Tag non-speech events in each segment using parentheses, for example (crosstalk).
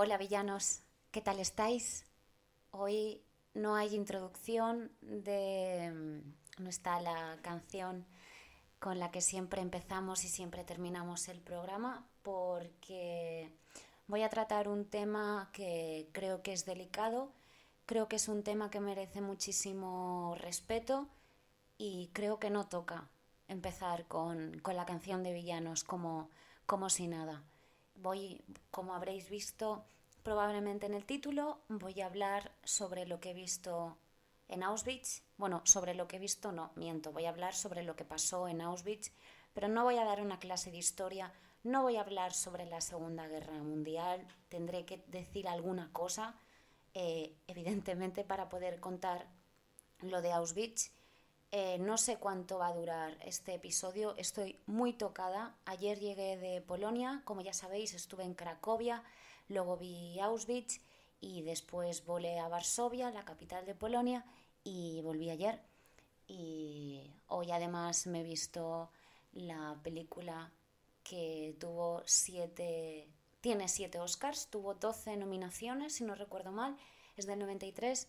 Hola villanos, ¿qué tal estáis? Hoy no hay introducción de... Mm, no está la canción con la que siempre empezamos y siempre terminamos el programa porque voy a tratar un tema que creo que es delicado, creo que es un tema que merece muchísimo respeto y creo que no toca empezar con, la canción de villanos como, como si nada voy, como habréis visto probablemente en el título, voy a hablar sobre lo que he visto en Auschwitz. Bueno, sobre lo que he visto no, miento, voy a hablar sobre lo que pasó en Auschwitz, pero no voy a dar una clase de historia, no voy a hablar sobre la Segunda Guerra Mundial, tendré que decir alguna cosa, eh, evidentemente, para poder contar lo de Auschwitz eh, no sé cuánto va a durar este episodio, estoy muy tocada. Ayer llegué de Polonia, como ya sabéis, estuve en Cracovia, luego vi Auschwitz y después volé a Varsovia, la capital de Polonia, y volví ayer. Y hoy además me he visto la película que tuvo siete, tiene siete Oscars, tuvo 12 nominaciones, si no recuerdo mal, es del 93,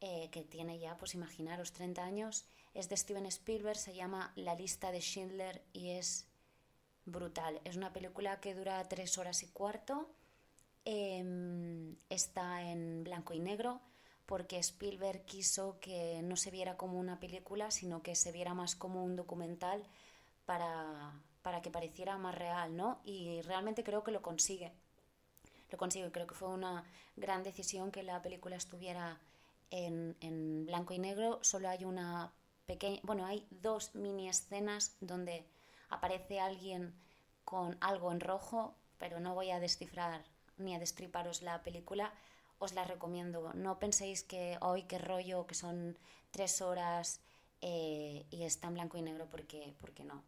eh, que tiene ya, pues imaginaros, 30 años es de Steven Spielberg, se llama La lista de Schindler y es brutal. Es una película que dura tres horas y cuarto. Em, está en blanco y negro porque Spielberg quiso que no se viera como una película, sino que se viera más como un documental para, para que pareciera más real, ¿no? Y realmente creo que lo consigue. Lo consigue, creo que fue una gran decisión que la película estuviera en, en blanco y negro. Solo hay una bueno, hay dos mini escenas donde aparece alguien con algo en rojo, pero no voy a descifrar ni a destriparos la película, os la recomiendo. No penséis que hoy qué rollo, que son tres horas eh, y está en blanco y negro, porque, porque no.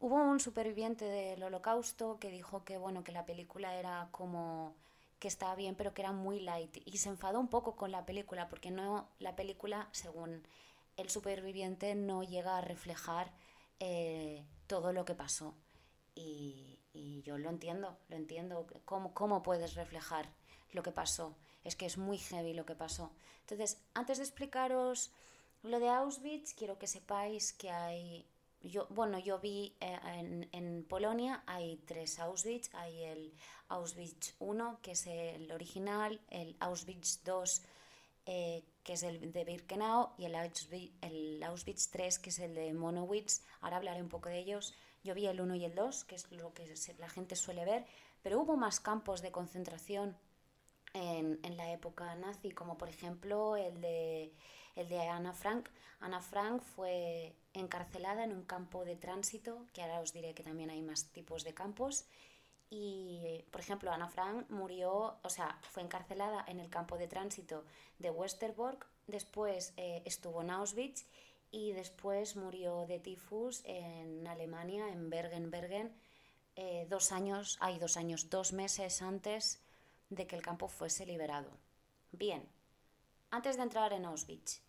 Hubo un superviviente del holocausto que dijo que bueno, que la película era como que estaba bien, pero que era muy light. Y se enfadó un poco con la película, porque no, la película, según el superviviente no llega a reflejar eh, todo lo que pasó. Y, yo lo entiendo, lo entiendo. ¿Cómo, ¿Cómo puedes reflejar lo que pasó? Es que es muy heavy lo que pasó. Entonces, antes de explicaros lo de Auschwitz, quiero que sepáis que hay yo, bueno, yo vi eh, en, en, Polonia hay tres Auschwitz, hay el Auschwitz 1, que es el original, el Auschwitz 2, eh, que es el de Birkenau, y el Auschwitz, el Auschwitz 3, que es el de Monowitz. Ahora hablaré un poco de ellos. Yo vi el 1 y el 2, que es lo que la gente suele ver, pero hubo más campos de concentración en, en la época nazi, como por ejemplo el de, el de Ana Frank. Ana Frank fue encarcelada en un campo de tránsito, que ahora os diré que también hay más tipos de campos, y, por ejemplo, Ana Frank murió, o sea, fue encarcelada en el campo de tránsito de Westerbork, después eh, estuvo en Auschwitz y después murió de tifus en Alemania, en Bergen-Bergen, eh, dos años, hay dos años, dos meses antes de que el campo fuese liberado. Bien, antes de entrar en Auschwitz,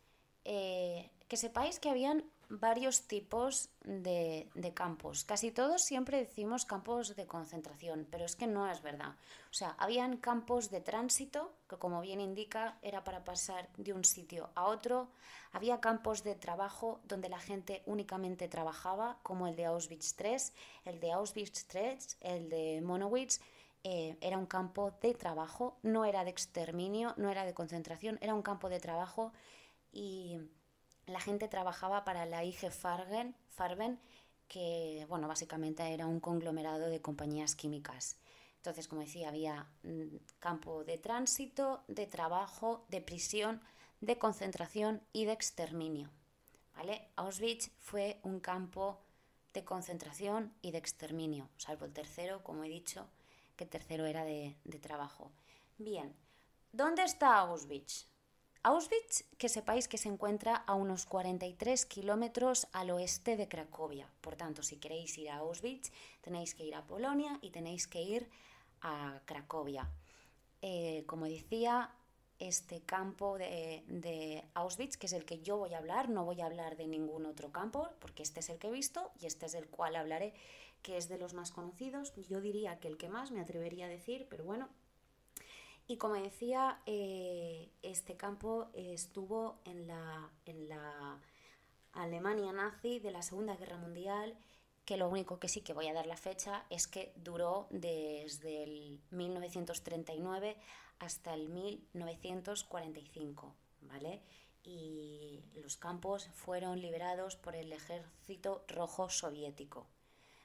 eh, que sepáis que habían varios tipos de, campos. Casi todos siempre decimos campos de concentración, pero es que no es verdad. O sea, habían campos de tránsito, que como bien indica era para pasar de un sitio a otro. Había campos de trabajo donde la gente únicamente trabajaba, como el de Auschwitz III, el de Auschwitz III, el de Monowitz. Eh, era un campo de trabajo, no era de exterminio, no era de concentración, era un campo de trabajo y la gente trabajaba para la IG Farben, que bueno, básicamente era un conglomerado de compañías químicas. Entonces, como decía, había mm, campo de tránsito, de trabajo, de prisión, de concentración y de exterminio. ¿vale? Auschwitz fue un campo de concentración y de exterminio, salvo el tercero, como he dicho, que el tercero era de, de trabajo. Bien, ¿dónde está Auschwitz? Auschwitz, que sepáis que se encuentra a unos 43 kilómetros al oeste de Cracovia. Por tanto, si queréis ir a Auschwitz, tenéis que ir a Polonia y tenéis que ir a Cracovia. Eh, como decía, este campo de, de, Auschwitz, que es el que yo voy a hablar, no voy a hablar de ningún otro campo, porque este es el que he visto y este es el cual hablaré, que es de los más conocidos. Yo diría que el que más me atrevería a decir, pero bueno. Y como decía, eh, este campo estuvo en la, en la Alemania nazi de la Segunda Guerra Mundial, que lo único que sí que voy a dar la fecha es que duró desde el 1939 hasta el 1945, ¿vale? Y los campos fueron liberados por el Ejército Rojo Soviético.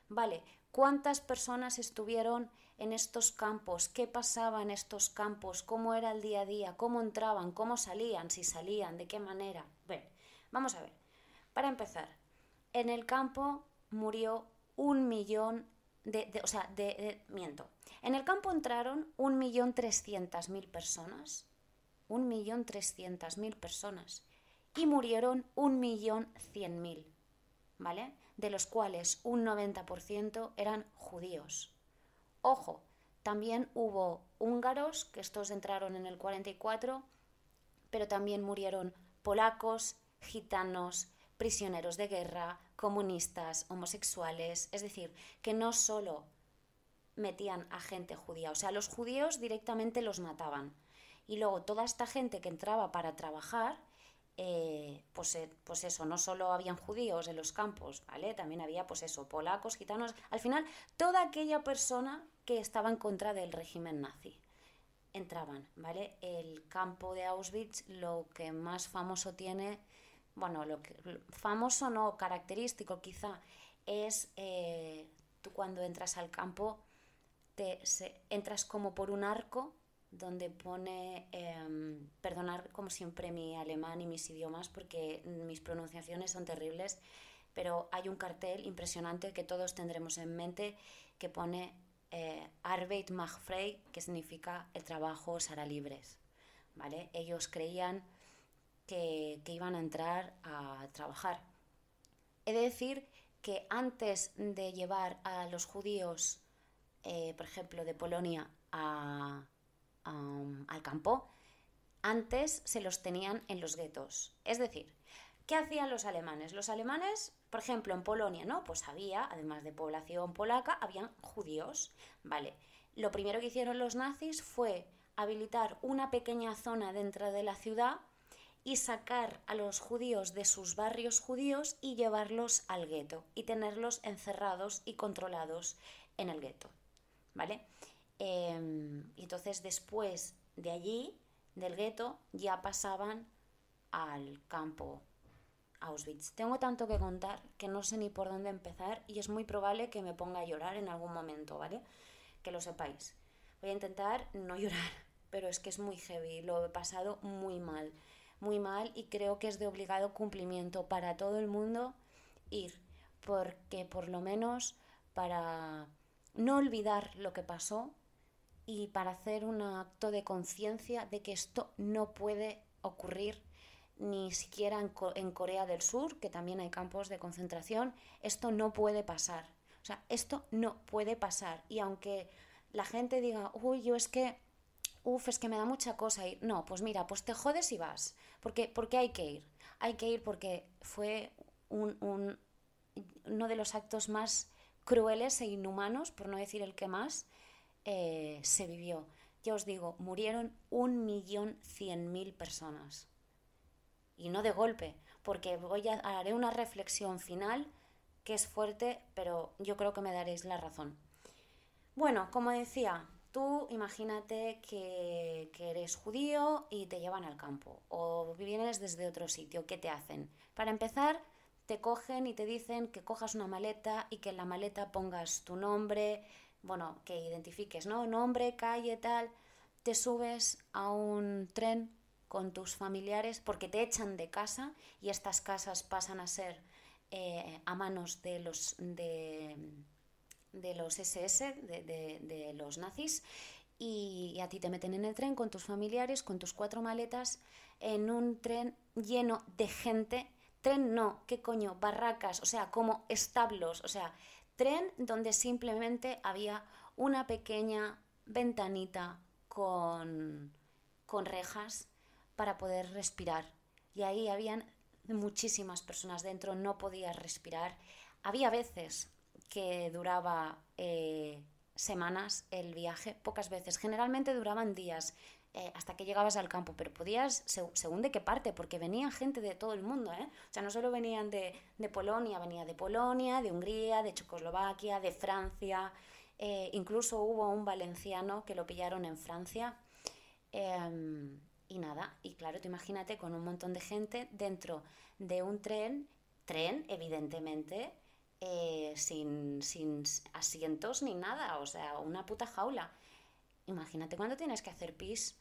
Vale, ¿cuántas personas estuvieron en estos campos? ¿Qué pasaba en estos campos? ¿Cómo era el día a día? ¿Cómo entraban? ¿Cómo salían? ¿Si salían? ¿De qué manera? Bueno, vamos a ver. Para empezar, en el campo murió un millón de, o sea, de, miento. En el campo entraron un millón trescientas mil personas, un millón trescientas mil personas, y murieron un millón cien mil, ¿vale? De los cuales un 90% eran judíos. Ojo, también hubo húngaros, que estos entraron en el 44, pero también murieron polacos, gitanos, prisioneros de guerra, comunistas, homosexuales, es decir, que no solo metían a gente judía, o sea, los judíos directamente los mataban. Y luego toda esta gente que entraba para trabajar, eh, pues, eh, pues, eso, no solo habían judíos en los campos, ¿vale? También había, pues eso, polacos, gitanos, al final, toda aquella persona que estaba en contra del régimen nazi entraban, ¿vale? El campo de Auschwitz lo que más famoso tiene, bueno, lo que famoso no, característico quizá, es eh, tú cuando entras al campo, te, entras como por un arco donde pone, em, perdonar como siempre mi alemán y mis idiomas porque mis pronunciaciones son terribles, pero hay un cartel impresionante que todos tendremos en mente que pone eh, Arbeit macht frei, que significa el trabajo os hará. ¿vale? Ellos creían que, que iban a entrar a trabajar. He de decir que antes de llevar a los judíos, eh, por ejemplo, de Polonia a, al campo, antes se los tenían en los guetos. Es decir, ¿qué hacían los alemanes? Los alemanes, por ejemplo, en Polonia, ¿no? Pues había, además de población polaca, habían judíos, ¿vale? Lo primero que hicieron los nazis fue habilitar una pequeña zona dentro de la ciudad y sacar a los judíos de sus barrios judíos y llevarlos al gueto y tenerlos encerrados y controlados en el gueto, ¿vale? Em, y entonces después de allí, del gueto, ya pasaban al campo Auschwitz. Tengo tanto que contar que no sé ni por dónde empezar y es muy probable que me ponga a llorar en algún momento, ¿vale? Que lo sepáis. Voy a intentar no (laughs) llorar, pero es que es muy heavy, lo he pasado muy mal, muy mal y creo que es de obligado cumplimiento para todo el mundo ir, porque por lo menos para no olvidar lo que pasó, y para hacer un acto de conciencia de que esto no puede ocurrir ni siquiera en, Corea del Sur, que también hay campos de concentración, esto no puede pasar. O sea, esto no puede pasar. Y aunque la gente diga, uy, yo es que, uff, es que me da mucha cosa ir. No, pues mira, pues te jodes y vas. Porque, porque hay que ir. Hay que ir porque fue un, uno de los actos más crueles e inhumanos, por no decir el que más, eh, se vivió. Ya os digo, murieron un millón cien mil personas. Y no de golpe, porque voy a, haré una reflexión final que es fuerte, pero yo creo que me daréis la razón. Bueno, como decía, tú imagínate que, que, eres judío y te llevan al campo, o vienes desde otro sitio, ¿qué te hacen? Para empezar, te cogen y te dicen que cojas una maleta y que en la maleta pongas tu nombre, bueno, que identifiques, ¿no? Nombre, calle, tal, te subes a un tren con tus familiares porque te echan de casa y estas casas pasan a ser eh, a manos de los, de, de los SS, de, de, los nazis, y, y, a ti te meten en el tren con tus familiares, con tus cuatro maletas, en un tren lleno de gente. Tren no, ¿qué coño? Barracas, o sea, como establos, o sea, tren donde simplemente había una pequeña ventanita con, con rejas para poder respirar. Y ahí habían muchísimas personas dentro, no podías respirar. Había veces que duraba eh, semanas el viaje, pocas veces. Generalmente duraban días. Eh, hasta que llegabas al campo, pero podías, según de qué parte, porque venían gente de todo el mundo, ¿eh? O sea, no solo venían de, de Polonia, venía de Polonia, de Hungría, de Checoslovaquia, de Francia, eh, incluso hubo un valenciano que lo pillaron en Francia. Em, y nada, y claro, tú imagínate con un montón de gente dentro de un tren, tren, evidentemente, eh, sin, sin asientos ni nada, o sea, una puta jaula. Imagínate cuando tienes que hacer pis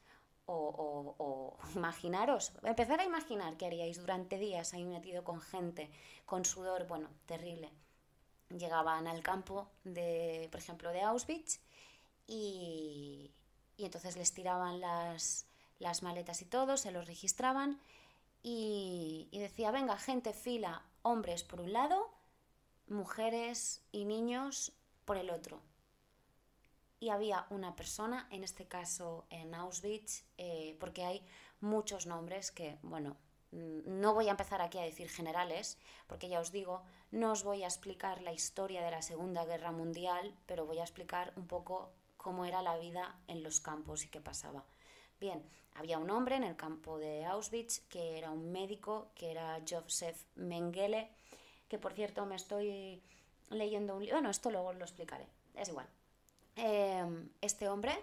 o, (laughs) imaginaros, empezar a imaginar qué haríais durante días ahí metido con gente, con sudor, bueno, terrible. Llegaban al campo de, por ejemplo, de Auschwitz y, y entonces les tiraban las, las maletas y todo, se los registraban y decía, venga, gente, fila, hombres por un lado, mujeres y niños por el otro. Y había una persona, en este caso en Auschwitz, eh, porque hay muchos nombres que, bueno, mm, no voy a empezar aquí a decir generales, porque ya os digo, no os voy a explicar la historia de la Segunda Guerra Mundial, pero voy a explicar un poco cómo era la vida en los campos y qué pasaba. Bien, había un hombre en el campo de Auschwitz que era un médico, que era Joseph Mengele, que por cierto me estoy leyendo un libro, bueno, esto luego lo explicaré, es igual. Em, este hombre,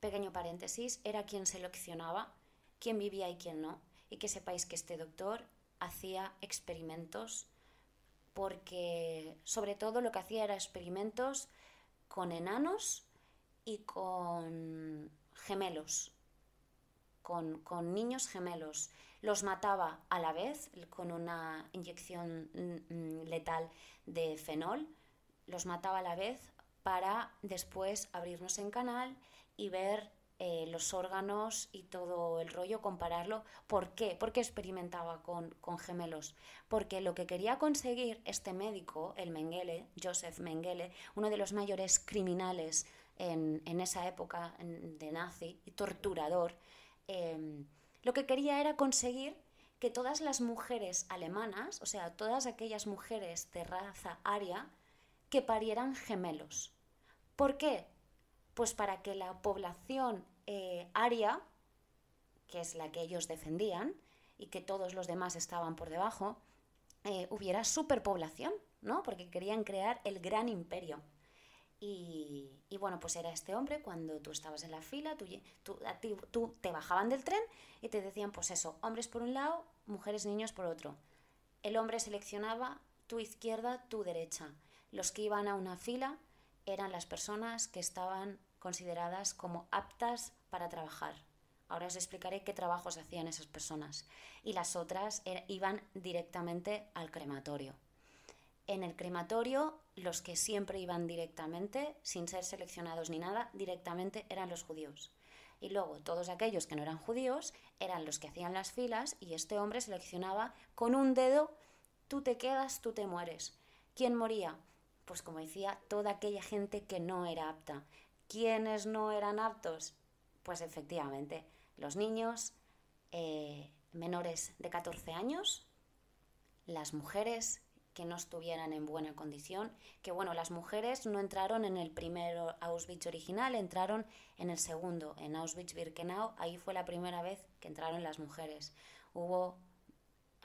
pequeño paréntesis, era quien seleccionaba quién vivía y quién no. Y que sepáis que este doctor hacía experimentos porque sobre todo lo que hacía era experimentos con enanos y con gemelos, con, con niños gemelos los mataba a la vez con una inyección mm, mm, letal de fenol, los mataba a la vez para después abrirnos en canal y ver eh, los órganos y todo el rollo, compararlo. ¿Por qué? Porque experimentaba con, gemelos. Porque lo que quería conseguir este médico, el Mengele, Joseph Mengele, uno de los mayores criminales en, esa época de nazi y torturador, em, lo que quería era conseguir que todas las mujeres alemanas, o sea, todas aquellas mujeres de raza aria, que parieran gemelos. ¿Por qué? Pues para que la población eh, aria, que es la que ellos defendían, y que todos los demás estaban por debajo, eh, hubiera superpoblación, ¿no? Porque querían crear el gran imperio. Y, bueno, pues era este hombre cuando tú estabas en la fila, tú, tú, te bajaban del tren y te decían, pues eso, hombres por un lado, mujeres, niños por otro. El hombre seleccionaba tu izquierda, tu derecha. Los que iban a una fila eran las personas que estaban consideradas como aptas para trabajar. Ahora os explicaré qué trabajos hacían esas personas. Y las otras iban directamente al crematorio. En el crematorio, los que siempre iban directamente, sin ser seleccionados ni nada, directamente eran los judíos. Y luego todos aquellos que no eran judíos eran los que hacían las filas y este hombre seleccionaba con un dedo, tú te quedas, tú te mueres. ¿Quién moría? Pues como decía, toda aquella gente que no era apta. ¿Quiénes no eran aptos? Pues efectivamente, los niños eh, menores de 14 años, las mujeres que no estuvieran en buena condición, que bueno, las mujeres no entraron en el primer Auschwitz original, entraron en el segundo, en Auschwitz-Birkenau, ahí fue la primera vez que entraron las mujeres. Hubo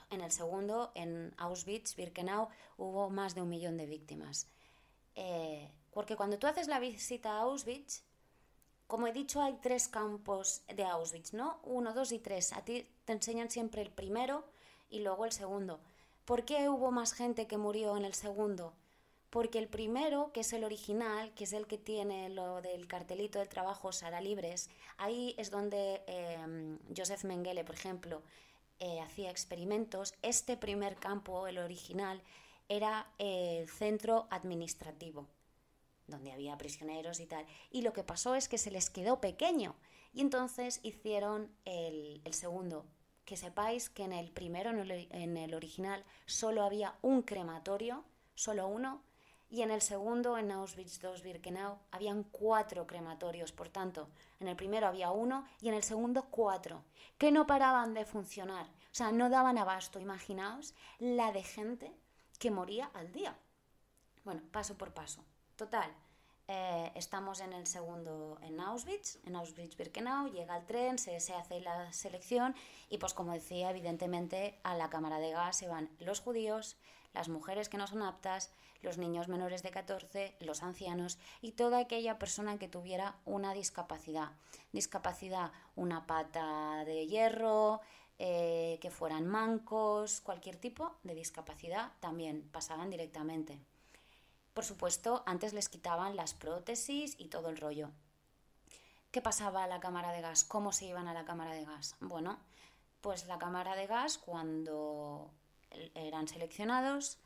en el segundo, en Auschwitz-Birkenau, hubo más de un millón de víctimas. Eh, porque cuando tú haces la visita a Auschwitz, como he dicho, hay tres campos de Auschwitz, ¿no? Uno, dos y tres. A ti te enseñan siempre el primero y luego el segundo. ¿Por qué hubo más gente que murió en el segundo? Porque el primero, que es el original, que es el que tiene lo del cartelito de trabajo Sara Libres, ahí es donde em, Joseph Mengele, por ejemplo, eh, hacía experimentos. Este primer campo, el original, era el centro administrativo, donde había prisioneros y tal. Y lo que pasó es que se les quedó pequeño y entonces hicieron el, el segundo, que sepáis que en el primero, en el, original, solo había un crematorio, solo uno, y en el segundo, en Auschwitz II Birkenau, habían cuatro crematorios. Por tanto, en el primero había uno y en el segundo cuatro, que no paraban de funcionar. O sea, no daban abasto. Imaginaos la de gente que moría al día. Bueno, paso por paso. Total, eh, estamos en el segundo en Auschwitz, en Auschwitz-Birkenau, llega el tren, se, se, hace la selección y pues como decía, evidentemente a la cámara de gas se van los judíos, las mujeres que no son aptas, los niños menores de 14, los ancianos y toda aquella persona que tuviera una discapacidad. Discapacidad, una pata de hierro, eh, que fueran mancos, cualquier tipo de discapacidad también pasaban directamente. Por supuesto, antes les quitaban las prótesis y todo el rollo. ¿Qué pasaba a la cámara de gas? ¿Cómo se iban a la cámara de gas? Bueno, pues la cámara de gas, cuando eran seleccionados,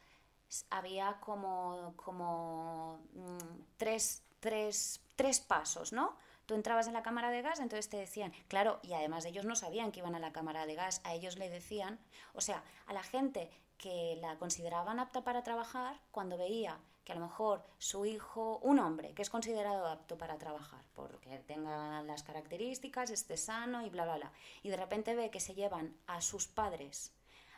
había como, como mm, tres, tres, tres pasos, ¿no? Tú entrabas en la cámara de gas, entonces te decían, claro, y además ellos no sabían que iban a la cámara de gas, a ellos le decían, o sea, a la gente que la consideraban apta para trabajar, cuando veía que a lo mejor su hijo, un hombre que es considerado apto para trabajar, porque tenga las características, esté sano y bla, bla, bla, y de repente ve que se llevan a sus padres,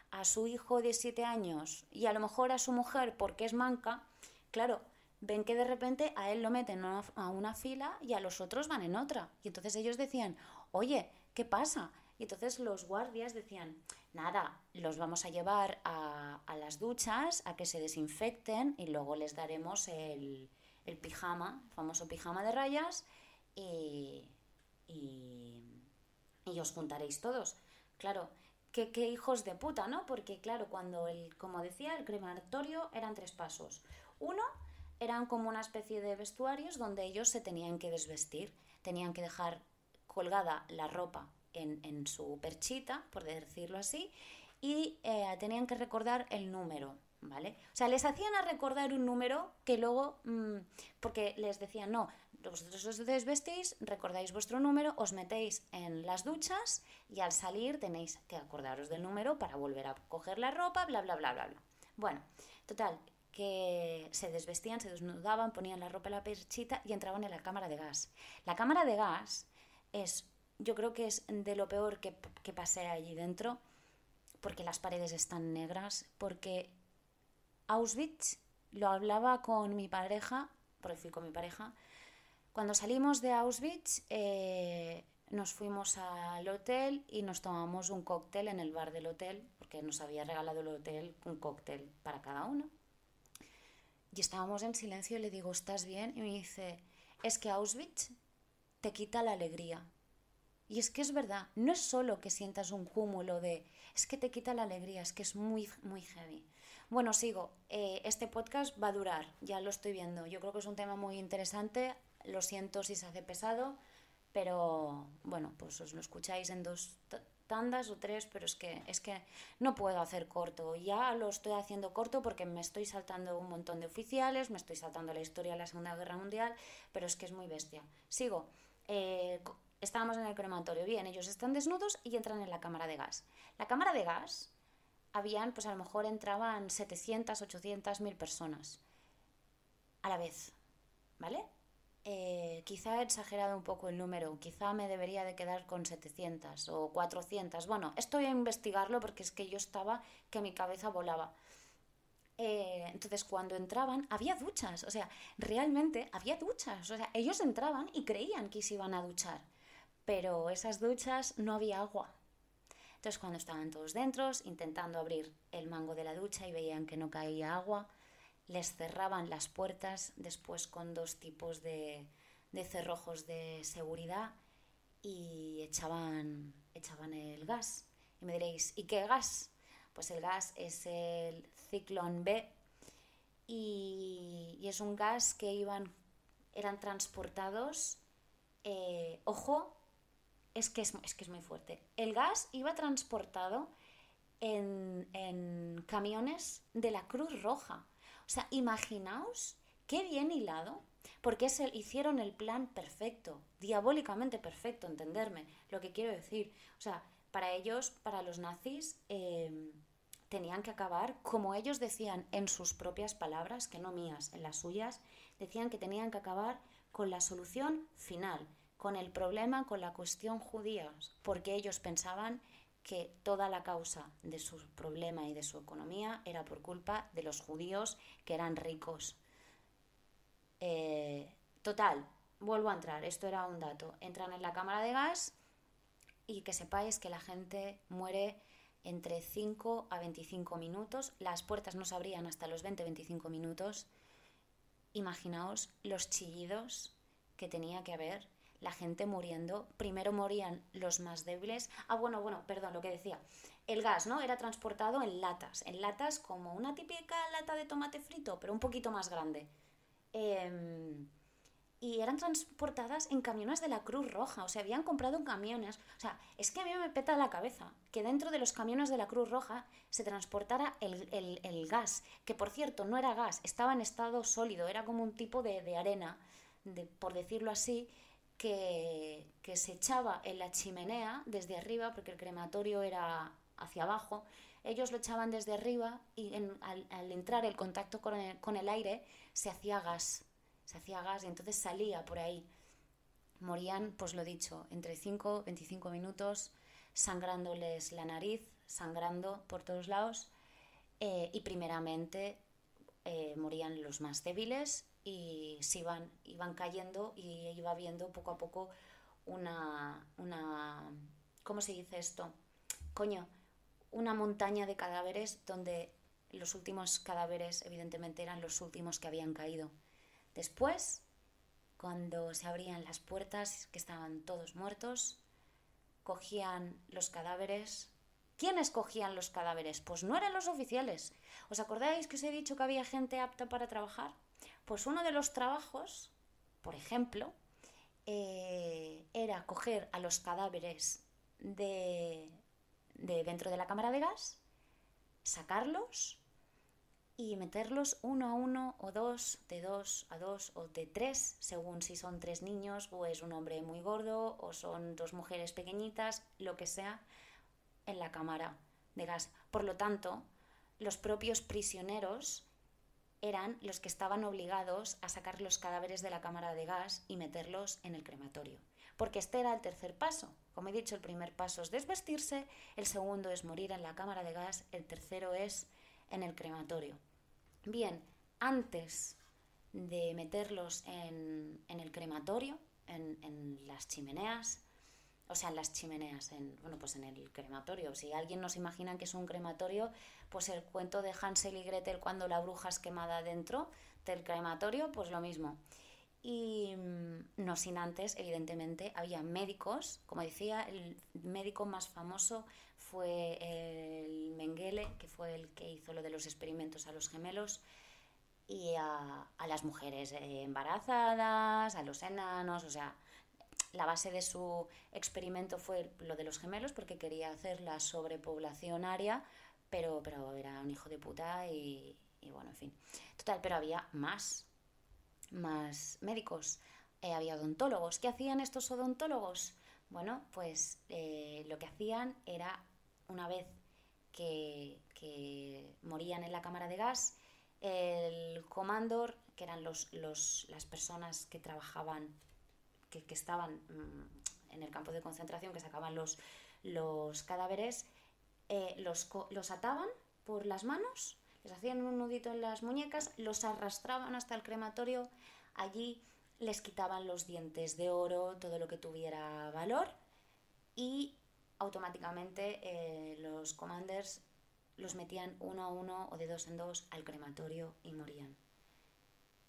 a su hijo de siete años y a lo mejor a su mujer porque es manca, claro, ven que de repente a él lo meten a una fila y a los otros van en otra. Y entonces ellos decían, oye, ¿qué pasa? Y entonces los guardias decían, nada, los vamos a llevar a, las duchas a que se desinfecten y luego les daremos el, pijama, famoso pijama de rayas y, y, os juntaréis todos. Claro, qué, qué, hijos de puta, ¿no? Porque claro, cuando el, como decía, el crematorio eran tres pasos. Uno, eran como una especie de vestuarios donde ellos se tenían que desvestir, tenían que dejar colgada la ropa en, su perchita, por decirlo así, y eh, tenían que recordar el número, ¿vale? O sea, les hacían a recordar un número que luego, mm, porque les decían, no, vosotros os desvestís, recordáis vuestro número, os metéis en las duchas y al salir tenéis que acordaros del número para volver a coger la ropa, bla, bla, bla, bla, bla. Bueno, total, que se desvestían, se desnudaban, ponían la ropa en la perchita y entraban en la cámara de gas. La cámara de gas es yo creo que es de lo peor que, que pasé allí dentro, porque las paredes están negras, porque Auschwitz lo hablaba con mi pareja, porque fui con mi pareja, cuando salimos de Auschwitz eh, nos fuimos al hotel y nos tomamos un cóctel en el bar del hotel, porque nos había regalado el hotel un cóctel para cada uno. Y estábamos en silencio y le digo, ¿estás bien? Y me dice, es que Auschwitz te quita la alegría. Y es que es verdad, no es solo que sientas un cúmulo de, es que te quita la alegría, es que es muy, muy heavy. Bueno, sigo. Eh, este podcast va a durar, ya lo estoy viendo. Yo creo que es un tema muy interesante. Lo siento si se hace pesado, pero bueno, pues os lo escucháis en dos tandas o tres, pero es que, es que no puedo hacer corto. Ya lo estoy haciendo corto porque me estoy saltando un montón de oficiales, me estoy saltando la historia de la Segunda Guerra Mundial, pero es que es muy bestia. Sigo. Eh, estábamos en el crematorio, bien, ellos están desnudos y entran en la cámara de gas. La cámara de gas, habían, pues a lo mejor entraban 700, 800, 1000 personas a la vez, ¿vale? Eh, quizá he exagerado un poco el número, quizá me debería de quedar con 700 o 400. Bueno, estoy a investigarlo porque es que yo estaba que mi cabeza volaba. Eh, entonces, cuando entraban, había duchas, o sea, realmente había duchas, o sea, ellos entraban y creían que se iban a duchar pero esas duchas no había agua. Entonces cuando estaban todos dentro, intentando abrir el mango de la ducha y veían que no caía agua, les cerraban las puertas después con dos tipos de, cerrojos de seguridad y echaban, echaban el gas. Y me diréis, ¿y qué gas? Pues el gas es el Ciclón B y, es un gas que iban, eran transportados, eh, ojo, es que es, que es muy fuerte. El gas iba transportado en, camiones de la Cruz Roja. O sea, imaginaos qué bien hilado, porque es hicieron el plan perfecto, diabólicamente perfecto, entenderme lo que quiero decir. O sea, para ellos, para los nazis, em, tenían que acabar, como ellos decían en sus propias palabras, que no mías, en las suyas, decían que tenían que acabar con la solución final, con el problema, con la cuestión judía, porque ellos pensaban que toda la causa de su problema y de su economía era por culpa de los judíos que eran ricos. Eh, Total, vuelvo a entrar, esto era un dato. Entran en la cámara de gas y que sepáis que la gente muere entre 5 a 25 minutos. Las puertas no se abrían hasta los 20-25 minutos. Imaginaos los chillidos que tenía que haber, la gente muriendo. Primero morían los más débiles. Ah, bueno, bueno, perdón, lo que decía. El gas, ¿no? Era transportado en latas. En latas como una típica lata de tomate frito, pero un poquito más grande. Eh, y eran transportadas en camiones de la Cruz Roja, o sea, habían comprado camiones. O sea, es que a mí me peta la cabeza que dentro de los camiones de la Cruz Roja se transportara el, gas, que por cierto no era gas, estaba en estado sólido, era como un tipo de, arena, de, por decirlo así, que, se echaba en la chimenea desde arriba, porque el crematorio era hacia abajo, ellos lo echaban desde arriba y al, entrar el contacto con el aire se hacía gas se hacía gas y entonces salía por ahí. Morían, pues lo dicho, entre 5 25 minutos, sangrándoles la nariz, sangrando por todos lados. Eh, y primeramente eh, morían los más débiles y se iban, iban cayendo y iba viendo poco a poco una, una, ¿cómo se dice esto? Coño, una montaña de cadáveres donde los últimos cadáveres evidentemente eran los últimos que habían caído. Después, cuando se abrían las puertas, que estaban todos muertos, cogían los cadáveres. ¿Quiénes cogían los cadáveres? Pues no eran los oficiales. ¿Os acordáis que os he dicho que había gente apta para trabajar? Pues uno de los trabajos, por ejemplo, eh, era coger a los cadáveres de, de dentro de la cámara de gas, sacarlos y meterlos uno a uno o dos, de dos a dos o de tres, según si son tres niños o es un hombre muy gordo o son dos mujeres pequeñitas, lo que sea, en la cámara de gas. Por lo tanto, los propios prisioneros eran los que estaban obligados a sacar los cadáveres de la cámara de gas y meterlos en el crematorio. Porque este era el tercer paso. Como he dicho, el primer paso es desvestirse, el segundo es morir en la cámara de gas, el tercero es en el crematorio. Bien, antes de meterlos en, el crematorio, en, las chimeneas, o sea, en las chimeneas, en, bueno, pues en el crematorio. Si alguien nos imagina que es un crematorio, pues el cuento de Hansel y Gretel cuando la bruja es quemada dentro del crematorio, pues lo mismo. Y mm, no sin antes, evidentemente, había médicos, como decía, el médico más famoso fue el Mengele, que fue el que hizo lo de los experimentos a los gemelos, y a, las mujeres embarazadas, a los enanos, o sea, la base de su experimento fue lo de los gemelos porque quería hacer la sobrepoblación aria, pero, pero era un hijo de puta y, bueno, en fin. Total, pero había más, más médicos, eh, había odontólogos. ¿Qué hacían estos odontólogos? Bueno, pues eh, lo que hacían era una vez que, morían en la cámara de gas, el comandor, que eran los, las personas que trabajaban, que, estaban mm, en el campo de concentración, que sacaban los, los cadáveres, eh, los, los ataban por las manos, les hacían un nudito en las muñecas, los arrastraban hasta el crematorio, allí les quitaban los dientes de oro, todo lo que tuviera valor, y automáticamente eh, los commanders los metían uno a uno o de dos en dos al crematorio y morían.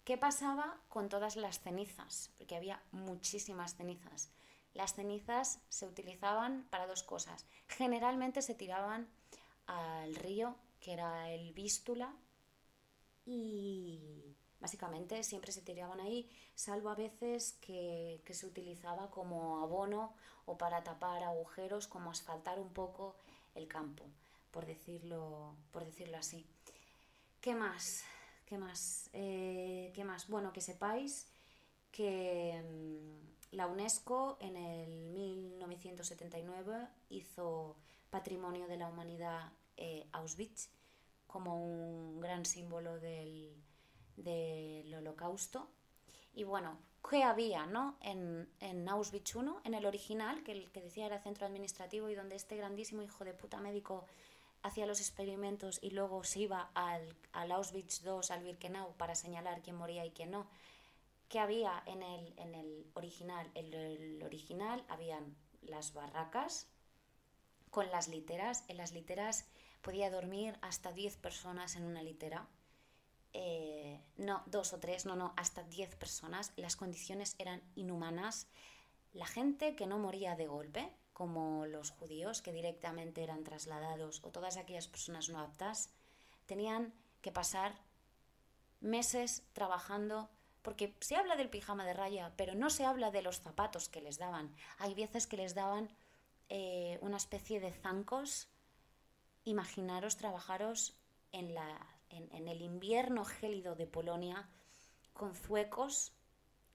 ¿Qué pasaba con todas las cenizas? Porque había muchísimas cenizas. Las cenizas se utilizaban para dos cosas. Generalmente se tiraban al río, que era el Vístula, y básicamente siempre se tiraban ahí, salvo a veces que, se utilizaba como abono o para tapar agujeros, como asfaltar un poco el campo, por decirlo, por decirlo así. ¿Qué más? ¿Qué más? Eh, ¿Qué más? Bueno, que sepáis que mm, la UNESCO en el 1979 hizo Patrimonio de la Humanidad eh, Auschwitz como un gran símbolo del, del holocausto. Y bueno, ¿qué había ¿no? en, en Auschwitz I, en el original, que el que decía era centro administrativo y donde este grandísimo hijo de puta médico hacía los experimentos y luego se iba al, al Auschwitz II, al Birkenau, para señalar quién moría y quién no? que había en el, en el original. En el original habían las barracas con las literas. En las literas podía dormir hasta 10 personas en una litera. Eh, no, dos o tres, no, no, hasta 10 personas. Las condiciones eran inhumanas. La gente que no moría de golpe, como los judíos que directamente eran trasladados o todas aquellas personas no aptas, tenían que pasar meses trabajando porque se habla del pijama de raya, pero no se habla de los zapatos que les daban. Hay veces que les daban eh, una especie de zancos. Imaginaros trabajaros en, la, en, el invierno gélido de Polonia con zuecos,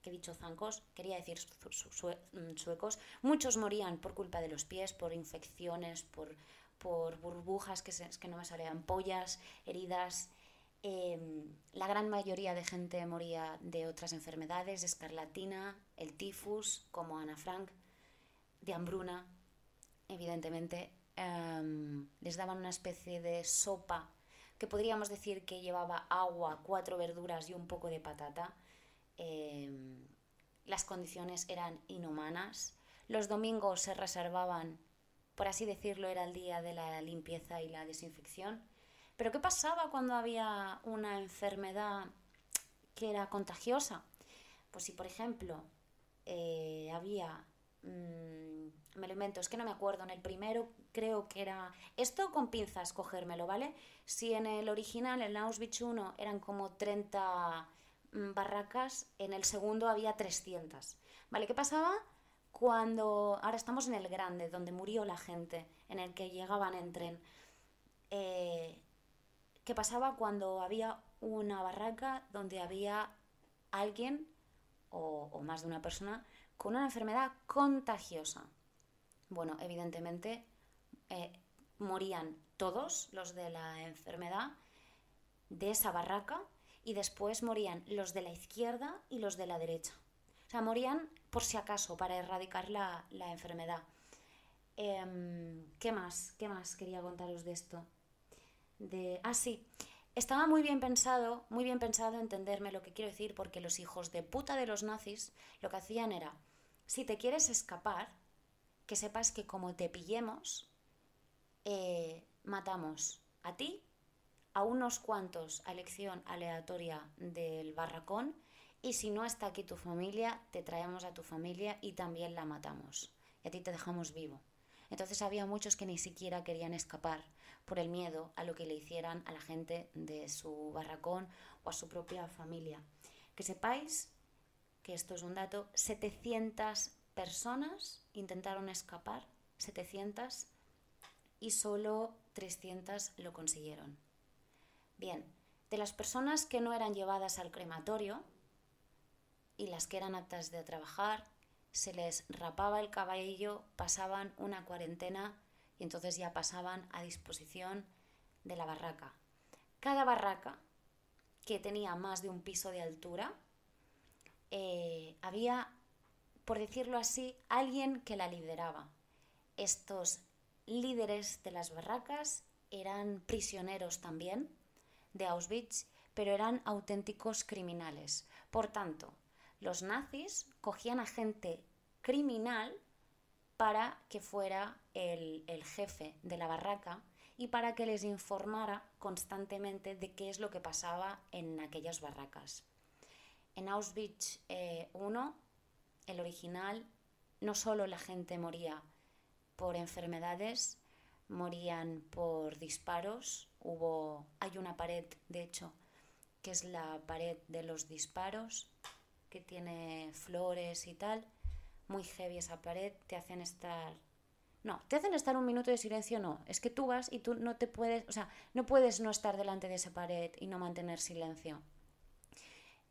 que he dicho zancos, quería decir mm, suecos. Muchos morían por culpa de los pies, por infecciones, por, por burbujas que, que no me salían, pollas, heridas. Em, la gran mayoría de gente moría de otras enfermedades, de escarlatina, el tifus, como Ana Frank, de hambruna, evidentemente. Em, les daban una especie de sopa que podríamos decir que llevaba agua, cuatro verduras y un poco de patata. Em, las condiciones eran inhumanas. Los domingos se reservaban, por así decirlo, era el día de la limpieza y la desinfección pero ¿qué pasaba cuando había una enfermedad que era contagiosa? Pues si, por ejemplo, eh, había... Mmm, me lo invento, es que no me acuerdo. En el primero creo que era... Esto con pinzas, cogérmelo, ¿vale? Si en el original, en Auschwitz 1, eran como 30 mm, barracas, en el segundo había 300. ¿Vale? ¿Qué pasaba? Cuando... Ahora estamos en el grande, donde murió la gente, en el que llegaban en tren. Eh, ¿Qué pasaba cuando había una barraca donde había alguien o, más de una persona con una enfermedad contagiosa? Bueno, evidentemente eh, morían todos los de la enfermedad de esa barraca y después morían los de la izquierda y los de la derecha. O sea, morían por si acaso para erradicar la, enfermedad. Em, ¿Qué más? ¿Qué más quería contaros de esto? de... Ah, sí. Estaba muy bien pensado, muy bien pensado entenderme lo que quiero decir, porque los hijos de puta de los nazis lo que hacían era, si te quieres escapar, que sepas que como te pillemos, eh, matamos a ti, a unos cuantos a elección aleatoria del barracón, y si no está aquí tu familia, te traemos a tu familia y también la matamos. Y a ti te dejamos vivo. Entonces había muchos que ni siquiera querían escapar por el miedo a lo que le hicieran a la gente de su barracón o a su propia familia. Que sepáis que esto es un dato, 700 personas intentaron escapar, 700, y solo 300 lo consiguieron. Bien, de las personas que no eran llevadas al crematorio y las que eran aptas de trabajar, se les rapaba el cabello, pasaban una cuarentena y entonces ya pasaban a disposición de la barraca. Cada barraca que tenía más de un piso de altura, eh, había, por decirlo así, alguien que la lideraba. Estos líderes de las barracas eran prisioneros también de Auschwitz, pero eran auténticos criminales. Por tanto, los nazis cogían a gente criminal para que fuera el, jefe de la barraca y para que les informara constantemente de qué es lo que pasaba en aquellas barracas. En Auschwitz eh, el original, no solo la gente moría por enfermedades, morían por disparos. Hubo, hay una pared, de hecho, que es la pared de los disparos, que tiene flores y tal muy heavy esa pared, te hacen estar... No, te hacen estar un minuto de silencio, no. Es que tú vas y tú no te puedes, o sea, no puedes no estar delante de esa pared y no mantener silencio.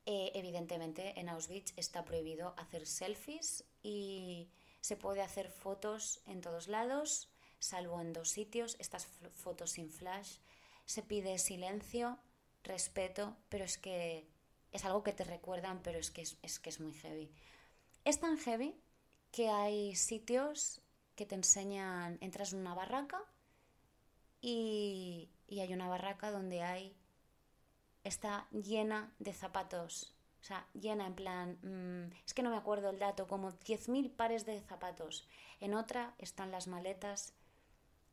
Eh, evidentemente en Auschwitz está prohibido hacer selfies y se puede hacer fotos en todos lados, salvo en dos sitios, estas fotos sin flash. Se pide silencio, respeto, pero es que es algo que te recuerdan, pero es que es, es que es muy heavy. Es tan heavy que hay sitios que te enseñan, entras en una barraca y, hay una barraca donde hay, está llena de zapatos O sea, llena en plan, mm, es que no me acuerdo el dato, como 10.000 pares de zapatos. En otra están las maletas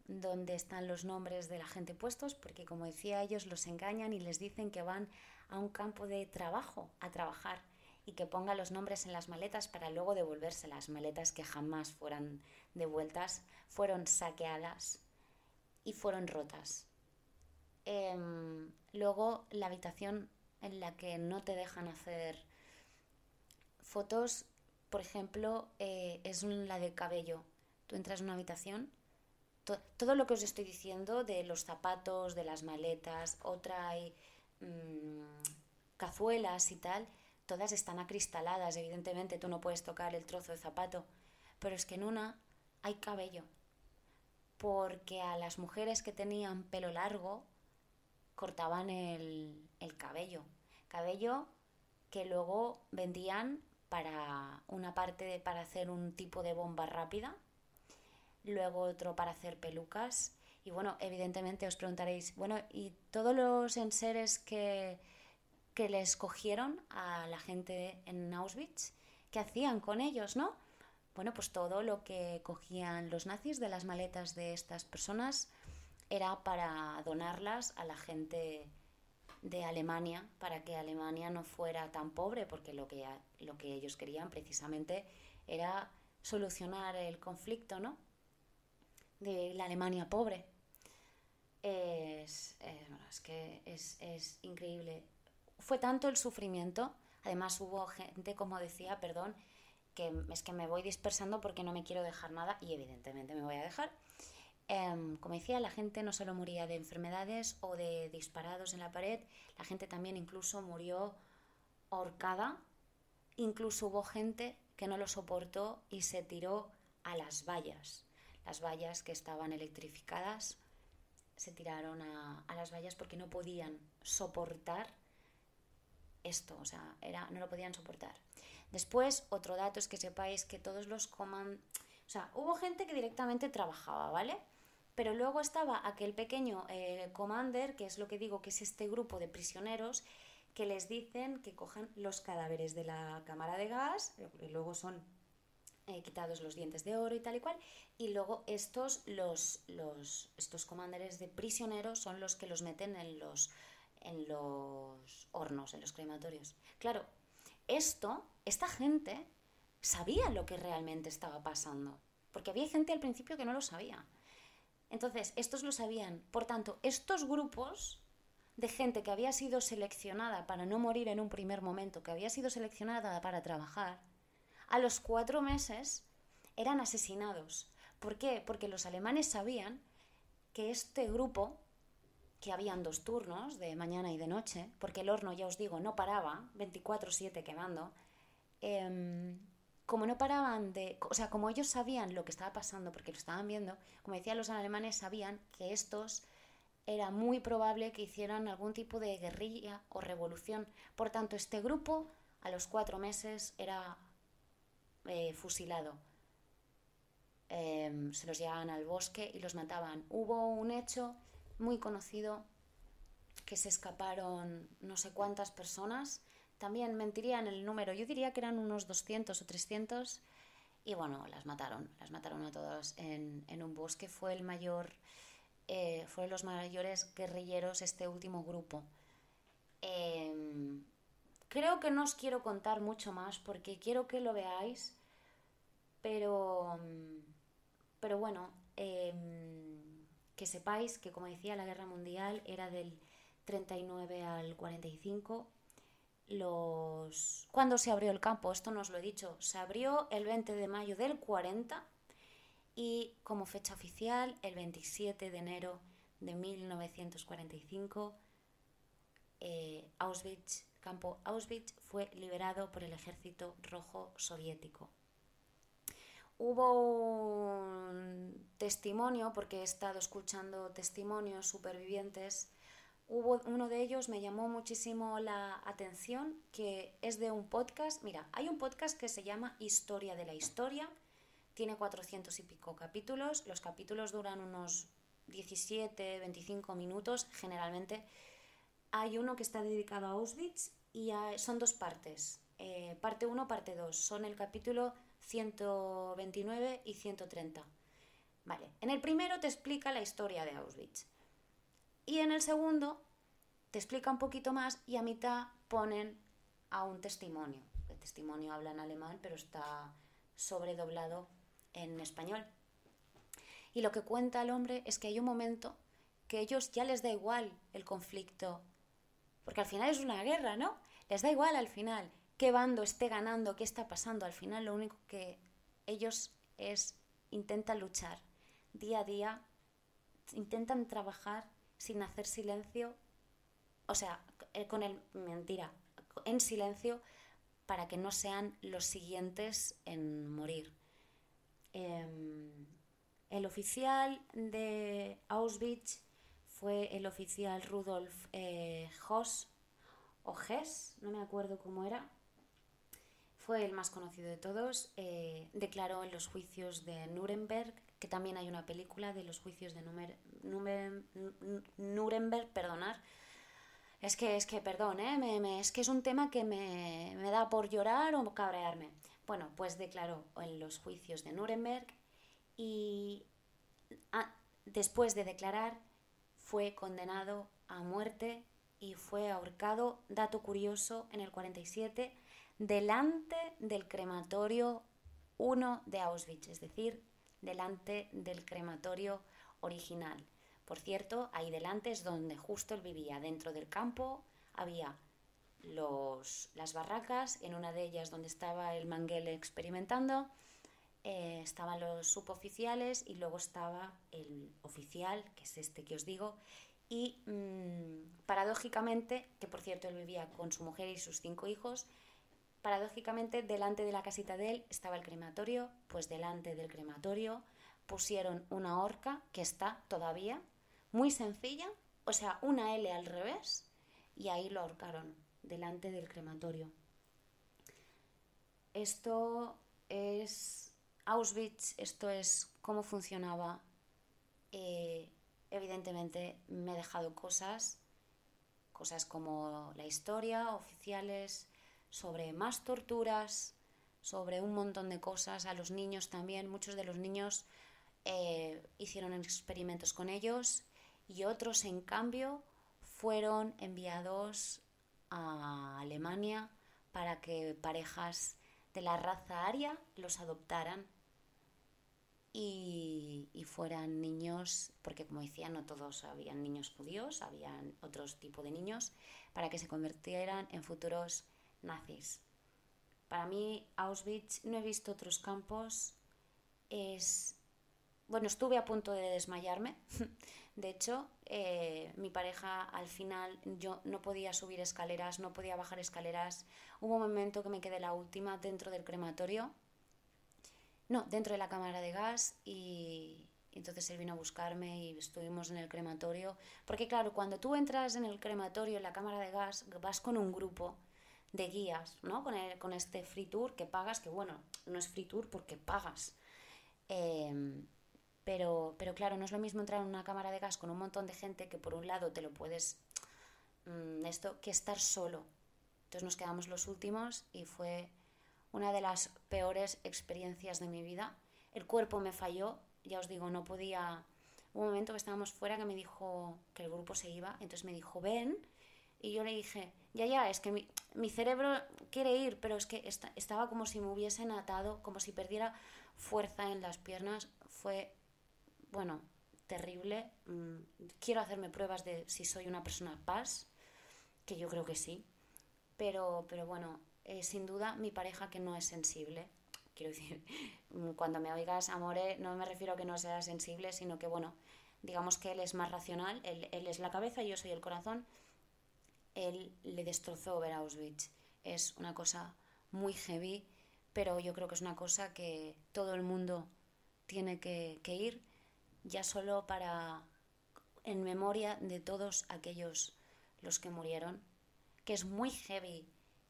donde están los nombres de la gente puestos, porque como decía, ellos los engañan y les dicen que van a un campo de trabajo a trabajar y que ponga los nombres en las maletas para luego devolverse las maletas que jamás fueran devueltas, fueron saqueadas y fueron rotas. Em, luego la habitación en la que no te dejan hacer fotos, por ejemplo, eh, es la de cabello. Tú entras en una habitación, todo lo que os estoy diciendo de los zapatos, de las maletas, otra hay mm, cazuelas y tal, todas están acristaladas, evidentemente tú no puedes tocar el trozo de zapato, pero es que en una hay cabello, porque a las mujeres que tenían pelo largo cortaban el, el cabello, cabello que luego vendían para una parte de, para hacer un tipo de bomba rápida, luego otro para hacer pelucas y bueno, evidentemente os preguntaréis, bueno, ¿y todos los enseres que, que les cogieron a la gente en Auschwitz? ¿Qué hacían con ellos, no? Bueno, pues todo lo que cogían los nazis de las maletas de estas personas era para donarlas a la gente de Alemania, para que Alemania no fuera tan pobre, porque lo que, lo que ellos querían precisamente era solucionar el conflicto, ¿no? De la Alemania pobre. Es, es que es, es increíble. Fue tanto el sufrimiento, además hubo gente, como decía, perdón, que es que me voy dispersando porque no me quiero dejar nada y evidentemente me voy a dejar. Em, como decía, la gente no solo moría de enfermedades o de disparados en la pared, la gente también incluso murió ahorcada, incluso hubo gente que no lo soportó y se tiró a las vallas. Las vallas que estaban electrificadas se tiraron a, las vallas porque no podían soportar esto, o sea, era, no lo podían soportar. Después, otro dato es que sepáis que todos los coman... O sea, hubo gente que directamente trabajaba, ¿vale? Pero luego estaba aquel pequeño eh, commander, que es lo que digo, que es este grupo de prisioneros, que les dicen que cojan los cadáveres de la cámara de gas, y luego son eh, quitados los dientes de oro y tal y cual, y luego estos, los, los, estos comanderes de prisioneros son los que los meten en los, en los hornos, en los crematorios. Claro, esto, esta gente sabía lo que realmente estaba pasando, porque había gente al principio que no lo sabía. Entonces, estos lo sabían. Por tanto, estos grupos de gente que había sido seleccionada para no morir en un primer momento, que había sido seleccionada para trabajar, a los cuatro meses eran asesinados. ¿Por qué? Porque los alemanes sabían que este grupo que habían dos turnos, de mañana y de noche, porque el horno, ya os digo, no paraba, 24/7 quemando, em, como no paraban de... O sea, como ellos sabían lo que estaba pasando, porque lo estaban viendo, como decían los alemanes, sabían que estos era muy probable que hicieran algún tipo de guerrilla o revolución. Por tanto, este grupo a los cuatro meses era eh, fusilado. Em, se los llevaban al bosque y los mataban. Hubo un hecho muy conocido que se escaparon no sé cuántas personas. También mentirían el número, yo diría que eran unos 200 o 300 y bueno, las mataron, las mataron a todas en, en un bosque. Fue el mayor, eh, fue los mayores guerrilleros este último grupo. Em, creo que no os quiero contar mucho más porque quiero que lo veáis, pero, pero bueno, em, que sepáis que, como decía, la guerra mundial era del 39 al 45. Los... ¿Cuándo se abrió el campo? Esto no os lo he dicho. Se abrió el 20 de mayo del 40 y como fecha oficial el 27 de enero de 1945 eh, Auschwitz, campo Auschwitz fue liberado por el ejército rojo soviético. Hubo un testimonio, porque he estado escuchando testimonios supervivientes, hubo uno de ellos me llamó muchísimo la atención, que es de un podcast. Mira, hay un podcast que se llama Historia de la Historia, tiene 400 y pico capítulos, los capítulos duran unos 17, 25 minutos generalmente. Hay uno que está dedicado a Auschwitz y son dos partes. Eh, parte 1, parte 2. Son el capítulo 129 y 130. Vale, en el primero te explica la historia de Auschwitz. Y en el segundo te explica un poquito más y a mitad ponen a un testimonio. El testimonio habla en alemán, pero está sobredoblado en español. Y lo que cuenta el hombre es que hay un momento que ellos ya les da igual el conflicto, porque al final es una guerra, ¿no? Les da igual al final qué bando esté ganando, qué está pasando. Al final lo único que ellos es intentan luchar día a día, intentan trabajar sin hacer silencio, o sea, eh, con el mentira, en silencio para que no sean los siguientes en morir. Em, el oficial de Auschwitz fue el oficial Rudolf eh, Hoss, o Hess, no me acuerdo cómo era, fue el más conocido de todos. Eh, declaró en los juicios de Nuremberg, que también hay una película de los juicios de Nuremberg, perdonar. Es que, es que, perdón, ¿eh? es que es un tema que me, da por llorar o cabrearme. Bueno, pues declaró en los juicios de Nuremberg y después de declarar fue condenado a muerte y fue ahorcado, dato curioso, en el 47 delante del crematorio 1 de Auschwitz, es decir, delante del crematorio original. Por cierto, ahí delante es donde justo él vivía, dentro del campo había los, las barracas, en una de ellas donde estaba el Manguel experimentando, eh, estaban los suboficiales y luego estaba el oficial, que es este que os digo, y mm, paradójicamente, que por cierto él vivía con su mujer y sus cinco hijos, Paradójicamente, delante de la casita de él estaba el crematorio, pues delante del crematorio pusieron una horca que está todavía muy sencilla, o sea, una L al revés, y ahí lo ahorcaron, delante del crematorio. Esto es Auschwitz, esto es cómo funcionaba. Eh, evidentemente me he dejado cosas, cosas como la historia, oficiales, sobre más torturas, sobre un montón de cosas, a los niños también, muchos de los niños eh, hicieron experimentos con ellos y otros en cambio fueron enviados a Alemania para que parejas de la raza aria los adoptaran y, fueran niños, porque como decía, no todos habían niños judíos, habían otros tipos de niños, para que se convirtieran en futuros nazis. Para mí, Auschwitz, no he visto otros campos, es... Bueno, estuve a punto de desmayarme. (laughs) De hecho, eh, mi pareja al final, yo no podía subir escaleras, no podía bajar escaleras. Hubo un momento que me quedé la última dentro del crematorio. No, dentro de la cámara de gas y, entonces él vino a buscarme y estuvimos en el crematorio. Porque claro, cuando tú entras en el crematorio, en la cámara de gas, vas con un grupo de guías, ¿no? Con, con este free tour que pagas, que bueno, no es free tour porque pagas. Em, pero, pero claro, no es lo mismo entrar en una cámara de gas con un montón de gente que por un lado te lo puedes... Mm, esto, que estar solo. Entonces nos quedamos los últimos y fue una de las peores experiencias de mi vida. El cuerpo me falló, ya os digo, no podía... Hubo un momento que estábamos fuera que me dijo que el grupo se iba, entonces me dijo, ven, y yo le dije, ya, ya, es que mi, cerebro quiere ir, pero es que estaba como si me hubiesen atado, como si perdiera fuerza en las piernas. Fue, bueno, terrible. Mm, quiero hacerme pruebas de si soy una persona paz, que yo creo que sí. Pero, pero bueno, eh, sin duda mi pareja que no es sensible. Quiero decir, (laughs) cuando me oigas, amore, no me refiero a que no sea sensible, sino que, bueno, digamos que él es más racional, él, él es la cabeza, yo soy el corazón él le destrozó ver Auschwitz. Es una cosa muy heavy, pero yo creo que es una cosa que todo el mundo tiene que, ir, ya solo para, en memoria de todos aquellos los que murieron, que es muy heavy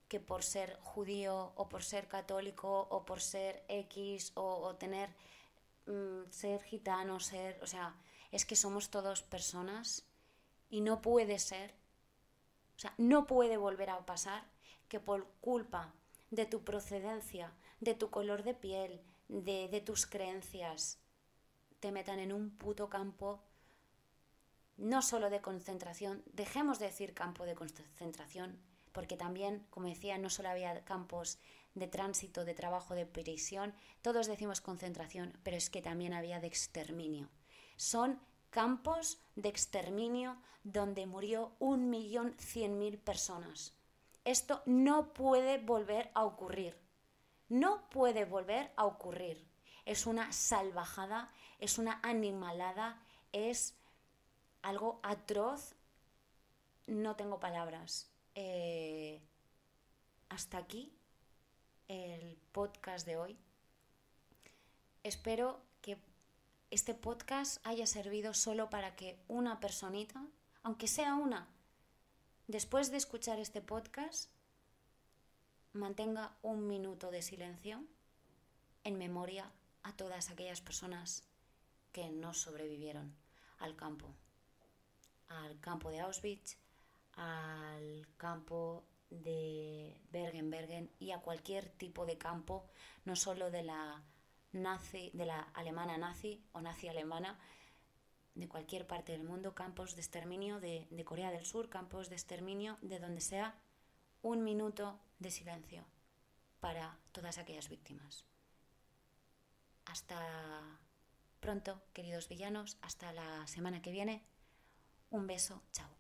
que por ser judío o por ser católico o por ser X o, tener mm, ser gitano, ser, o sea, es que somos todos personas y no puede ser o sea, no puede volver a pasar que por culpa de tu procedencia, de tu color de piel, de, de tus creencias, te metan en un puto campo no solo de concentración, dejemos de decir campo de concentración, porque también, como decía, no solo había campos de tránsito, de trabajo, de prisión, todos decimos concentración, pero es que también había de exterminio. Son campos de exterminio donde murió un millón cien mil personas. Esto no puede volver a ocurrir. No puede volver a ocurrir. Es una salvajada, es una animalada, es algo atroz. No tengo palabras. Eh, hasta aquí el podcast de hoy. Espero que este podcast haya servido solo para que una personita, aunque sea una, después de escuchar este podcast, mantenga un minuto de silencio en memoria a todas aquellas personas que no sobrevivieron al campo, al campo de Auschwitz, al campo de Bergen-Bergen y a cualquier tipo de campo, no solo de la nazi, de la alemana nazi o nazi alemana, de cualquier parte del mundo, campos de exterminio de, de Corea del Sur, campos de exterminio de donde sea, un minuto de silencio para todas aquellas víctimas. Hasta pronto, queridos villanos, hasta la semana que viene. Un beso, chao.